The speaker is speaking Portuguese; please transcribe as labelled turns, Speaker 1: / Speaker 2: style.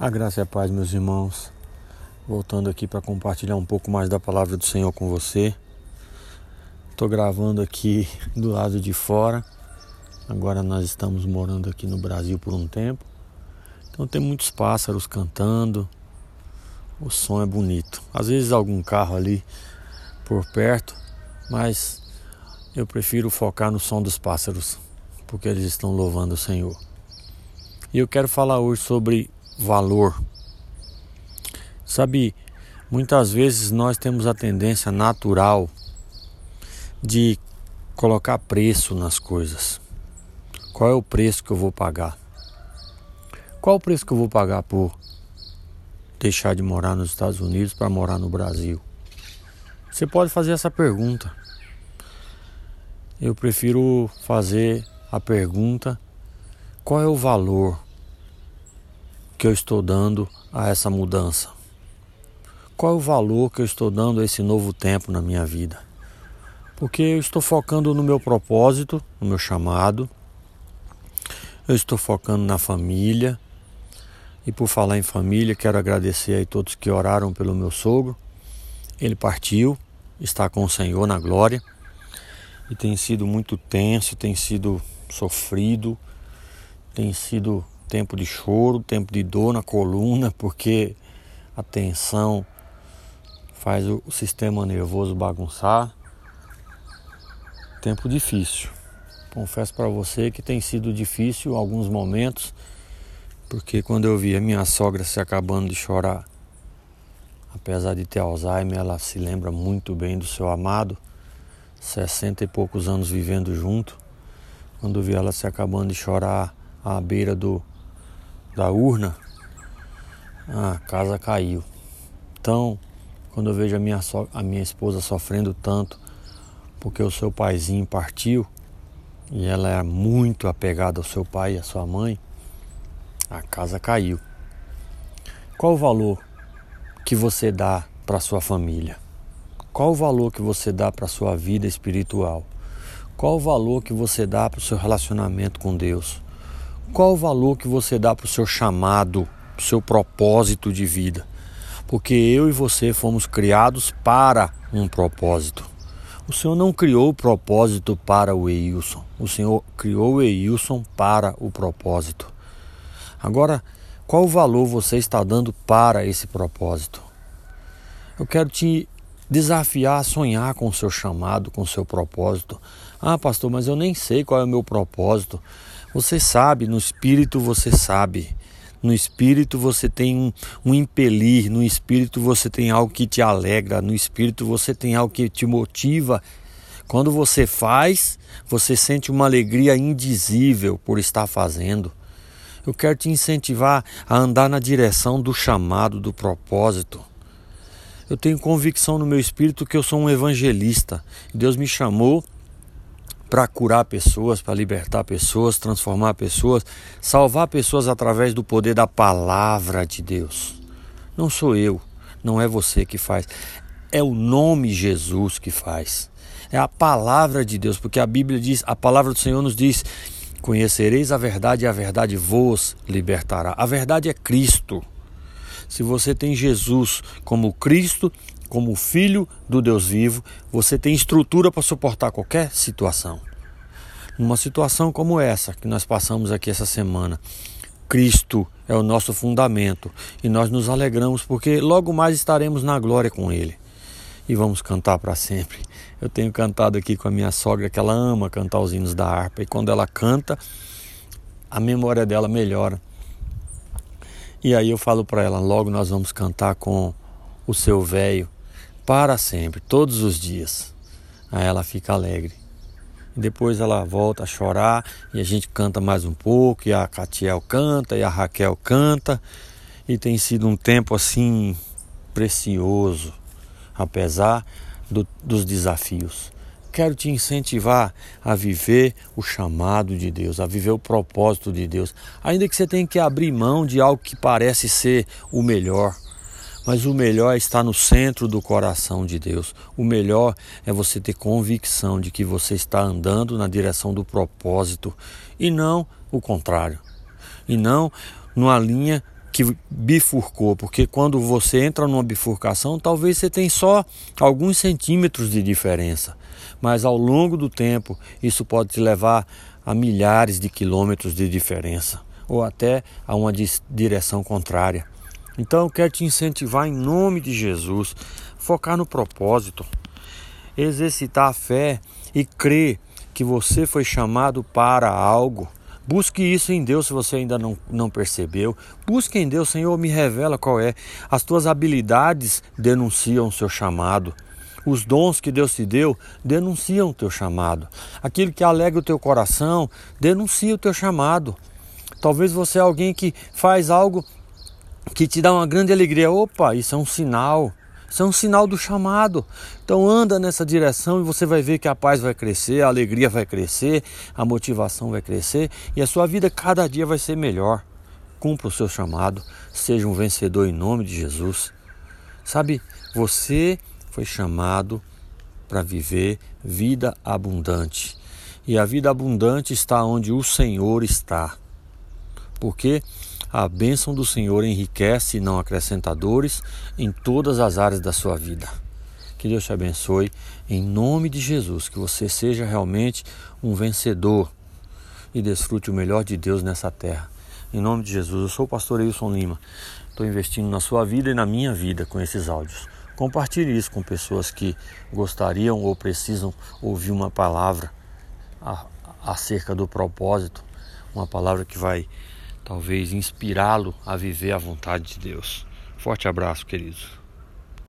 Speaker 1: A graça e a paz, meus irmãos. Voltando aqui para compartilhar um pouco mais da palavra do Senhor com você. Estou gravando aqui do lado de fora. Agora nós estamos morando aqui no Brasil por um tempo. Então tem muitos pássaros cantando. O som é bonito. Às vezes algum carro ali por perto, mas eu prefiro focar no som dos pássaros, porque eles estão louvando o Senhor. E eu quero falar hoje sobre valor. Sabe, muitas vezes nós temos a tendência natural de colocar preço nas coisas. Qual é o preço que eu vou pagar? Qual o preço que eu vou pagar por deixar de morar nos Estados Unidos para morar no Brasil? Você pode fazer essa pergunta. Eu prefiro fazer a pergunta: qual é o valor que eu estou dando a essa mudança? Qual é o valor que eu estou dando a esse novo tempo na minha vida? Porque eu estou focando no meu propósito, no meu chamado, eu estou focando na família. E por falar em família, quero agradecer a todos que oraram pelo meu sogro. Ele partiu, está com o Senhor na glória. E tem sido muito tenso, tem sido sofrido, tem sido tempo de choro, tempo de dor na coluna, porque a tensão faz o sistema nervoso bagunçar. Tempo difícil. Confesso para você que tem sido difícil alguns momentos, porque quando eu vi a minha sogra se acabando de chorar, apesar de ter Alzheimer, ela se lembra muito bem do seu amado, sessenta e poucos anos vivendo junto. Quando vi ela se acabando de chorar à beira do, da urna, a casa caiu. Então, quando eu vejo a minha, so a minha esposa sofrendo tanto porque o seu paizinho partiu e ela era muito apegada ao seu pai e à sua mãe, a casa caiu. Qual o valor que você dá para sua família? Qual o valor que você dá para sua vida espiritual? Qual o valor que você dá para o seu relacionamento com Deus? Qual o valor que você dá para o seu chamado, para o seu propósito de vida? Porque eu e você fomos criados para um propósito. O Senhor não criou o propósito para o Eilson. O Senhor criou o Eilson para o propósito. Agora, qual o valor você está dando para esse propósito? Eu quero te desafiar a sonhar com o seu chamado, com o seu propósito. Ah, pastor, mas eu nem sei qual é o meu propósito. Você sabe, no espírito você sabe. No espírito você tem um, um impelir, no espírito você tem algo que te alegra, no espírito você tem algo que te motiva. Quando você faz, você sente uma alegria indizível por estar fazendo. Eu quero te incentivar a andar na direção do chamado, do propósito. Eu tenho convicção no meu espírito que eu sou um evangelista. Deus me chamou para curar pessoas, para libertar pessoas, transformar pessoas, salvar pessoas através do poder da palavra de Deus. Não sou eu, não é você que faz, é o nome Jesus que faz. É a palavra de Deus, porque a Bíblia diz, a palavra do Senhor nos diz: Conhecereis a verdade e a verdade vos libertará. A verdade é Cristo. Se você tem Jesus como Cristo, como filho do Deus vivo, você tem estrutura para suportar qualquer situação. Numa situação como essa que nós passamos aqui essa semana, Cristo é o nosso fundamento e nós nos alegramos porque logo mais estaremos na glória com Ele e vamos cantar para sempre. Eu tenho cantado aqui com a minha sogra que ela ama cantar os hinos da harpa e quando ela canta, a memória dela melhora. E aí eu falo para ela, logo nós vamos cantar com o seu velho para sempre, todos os dias. Aí ela fica alegre. Depois ela volta a chorar e a gente canta mais um pouco, e a Catiel canta, e a Raquel canta. E tem sido um tempo assim precioso, apesar do, dos desafios. Quero te incentivar a viver o chamado de Deus, a viver o propósito de Deus, ainda que você tenha que abrir mão de algo que parece ser o melhor mas o melhor é estar no centro do coração de Deus. O melhor é você ter convicção de que você está andando na direção do propósito e não o contrário. E não numa linha que bifurcou, porque quando você entra numa bifurcação, talvez você tenha só alguns centímetros de diferença, mas ao longo do tempo isso pode te levar a milhares de quilômetros de diferença ou até a uma direção contrária. Então eu quero te incentivar em nome de Jesus, focar no propósito, exercitar a fé e crer que você foi chamado para algo. Busque isso em Deus se você ainda não, não percebeu. Busque em Deus, Senhor, me revela qual é. As tuas habilidades denunciam o seu chamado. Os dons que Deus te deu denunciam o teu chamado. Aquilo que alegra o teu coração denuncia o teu chamado. Talvez você é alguém que faz algo que te dá uma grande alegria. Opa, isso é um sinal. Isso é um sinal do chamado. Então anda nessa direção e você vai ver que a paz vai crescer, a alegria vai crescer, a motivação vai crescer e a sua vida cada dia vai ser melhor. Cumpra o seu chamado, seja um vencedor em nome de Jesus. Sabe, você foi chamado para viver vida abundante. E a vida abundante está onde o Senhor está. Porque a bênção do Senhor enriquece e não acrescenta dores em todas as áreas da sua vida. Que Deus te abençoe em nome de Jesus, que você seja realmente um vencedor e desfrute o melhor de Deus nessa terra. Em nome de Jesus, eu sou o pastor Wilson Lima. Estou investindo na sua vida e na minha vida com esses áudios. Compartilhe isso com pessoas que gostariam ou precisam ouvir uma palavra acerca do propósito, uma palavra que vai talvez inspirá-lo a viver a vontade de Deus. Forte abraço, queridos.